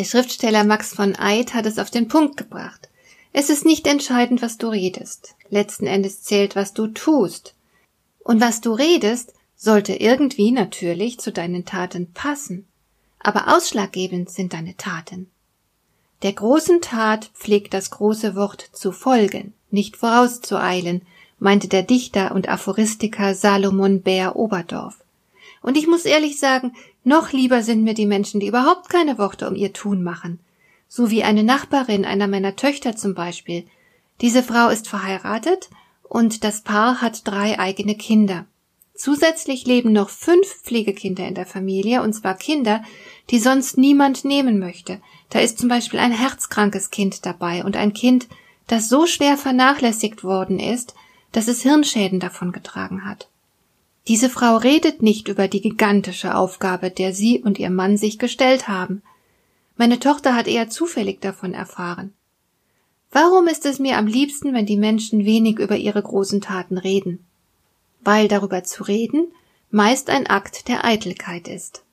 der Schriftsteller Max von Eid hat es auf den Punkt gebracht. Es ist nicht entscheidend, was du redest. Letzten Endes zählt, was du tust. Und was du redest, sollte irgendwie natürlich zu deinen Taten passen. Aber ausschlaggebend sind deine Taten. Der großen Tat pflegt das große Wort zu folgen, nicht vorauszueilen, meinte der Dichter und Aphoristiker Salomon Bär Oberdorf. Und ich muss ehrlich sagen, noch lieber sind mir die Menschen, die überhaupt keine Worte um ihr Tun machen. So wie eine Nachbarin einer meiner Töchter zum Beispiel. Diese Frau ist verheiratet und das Paar hat drei eigene Kinder. Zusätzlich leben noch fünf Pflegekinder in der Familie, und zwar Kinder, die sonst niemand nehmen möchte. Da ist zum Beispiel ein herzkrankes Kind dabei und ein Kind, das so schwer vernachlässigt worden ist, dass es Hirnschäden davon getragen hat. Diese Frau redet nicht über die gigantische Aufgabe, der sie und ihr Mann sich gestellt haben. Meine Tochter hat eher zufällig davon erfahren. Warum ist es mir am liebsten, wenn die Menschen wenig über ihre großen Taten reden? Weil darüber zu reden meist ein Akt der Eitelkeit ist.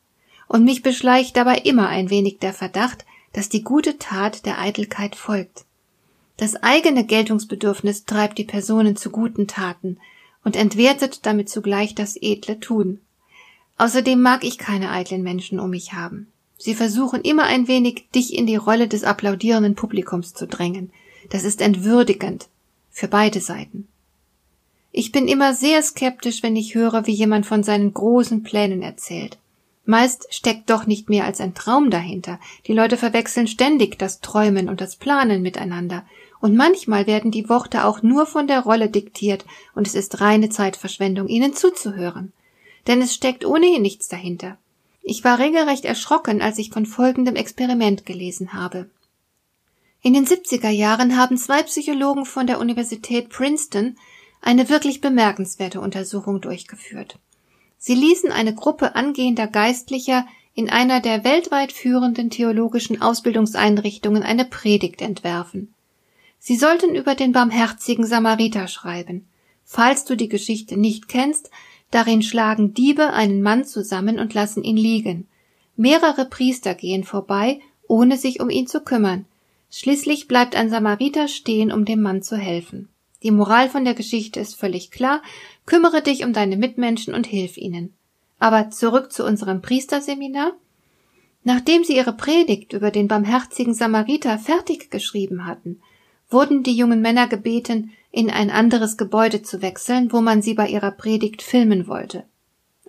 Und mich beschleicht dabei immer ein wenig der Verdacht, dass die gute Tat der Eitelkeit folgt. Das eigene Geltungsbedürfnis treibt die Personen zu guten Taten, und entwertet damit zugleich das edle Tun. Außerdem mag ich keine eitlen Menschen um mich haben. Sie versuchen immer ein wenig, dich in die Rolle des applaudierenden Publikums zu drängen. Das ist entwürdigend. Für beide Seiten. Ich bin immer sehr skeptisch, wenn ich höre, wie jemand von seinen großen Plänen erzählt. Meist steckt doch nicht mehr als ein Traum dahinter. Die Leute verwechseln ständig das Träumen und das Planen miteinander und manchmal werden die Worte auch nur von der Rolle diktiert, und es ist reine Zeitverschwendung, ihnen zuzuhören. Denn es steckt ohnehin nichts dahinter. Ich war regelrecht erschrocken, als ich von folgendem Experiment gelesen habe. In den 70er Jahren haben zwei Psychologen von der Universität Princeton eine wirklich bemerkenswerte Untersuchung durchgeführt. Sie ließen eine Gruppe angehender Geistlicher in einer der weltweit führenden theologischen Ausbildungseinrichtungen eine Predigt entwerfen. Sie sollten über den barmherzigen Samariter schreiben. Falls du die Geschichte nicht kennst, darin schlagen Diebe einen Mann zusammen und lassen ihn liegen. Mehrere Priester gehen vorbei, ohne sich um ihn zu kümmern. Schließlich bleibt ein Samariter stehen, um dem Mann zu helfen. Die Moral von der Geschichte ist völlig klar, kümmere dich um deine Mitmenschen und hilf ihnen. Aber zurück zu unserem Priesterseminar. Nachdem sie ihre Predigt über den barmherzigen Samariter fertig geschrieben hatten, wurden die jungen Männer gebeten, in ein anderes Gebäude zu wechseln, wo man sie bei ihrer Predigt filmen wollte.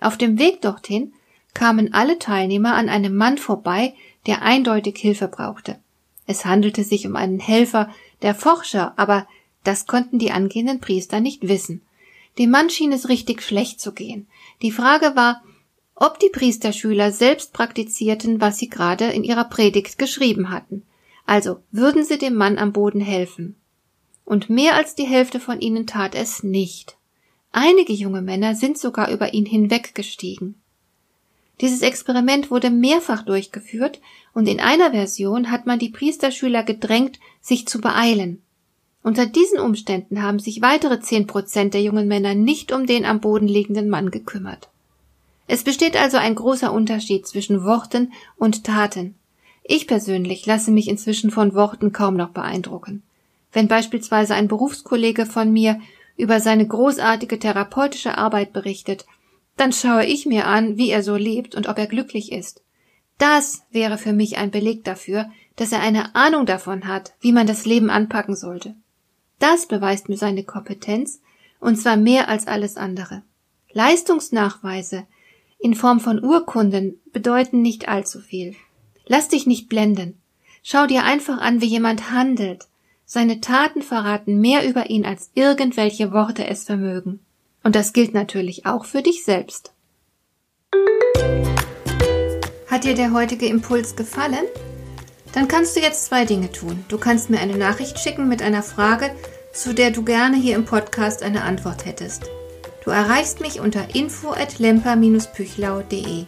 Auf dem Weg dorthin kamen alle Teilnehmer an einem Mann vorbei, der eindeutig Hilfe brauchte. Es handelte sich um einen Helfer, der Forscher, aber das konnten die angehenden Priester nicht wissen. Dem Mann schien es richtig schlecht zu gehen. Die Frage war, ob die Priesterschüler selbst praktizierten, was sie gerade in ihrer Predigt geschrieben hatten. Also würden sie dem Mann am Boden helfen. Und mehr als die Hälfte von ihnen tat es nicht. Einige junge Männer sind sogar über ihn hinweggestiegen. Dieses Experiment wurde mehrfach durchgeführt und in einer Version hat man die Priesterschüler gedrängt, sich zu beeilen. Unter diesen Umständen haben sich weitere zehn Prozent der jungen Männer nicht um den am Boden liegenden Mann gekümmert. Es besteht also ein großer Unterschied zwischen Worten und Taten. Ich persönlich lasse mich inzwischen von Worten kaum noch beeindrucken. Wenn beispielsweise ein Berufskollege von mir über seine großartige therapeutische Arbeit berichtet, dann schaue ich mir an, wie er so lebt und ob er glücklich ist. Das wäre für mich ein Beleg dafür, dass er eine Ahnung davon hat, wie man das Leben anpacken sollte. Das beweist mir seine Kompetenz, und zwar mehr als alles andere. Leistungsnachweise in Form von Urkunden bedeuten nicht allzu viel. Lass dich nicht blenden. Schau dir einfach an, wie jemand handelt. Seine Taten verraten mehr über ihn als irgendwelche Worte es vermögen. Und das gilt natürlich auch für dich selbst. Hat dir der heutige Impuls gefallen? Dann kannst du jetzt zwei Dinge tun. Du kannst mir eine Nachricht schicken mit einer Frage, zu der du gerne hier im Podcast eine Antwort hättest. Du erreichst mich unter info@lemper-püchlau.de.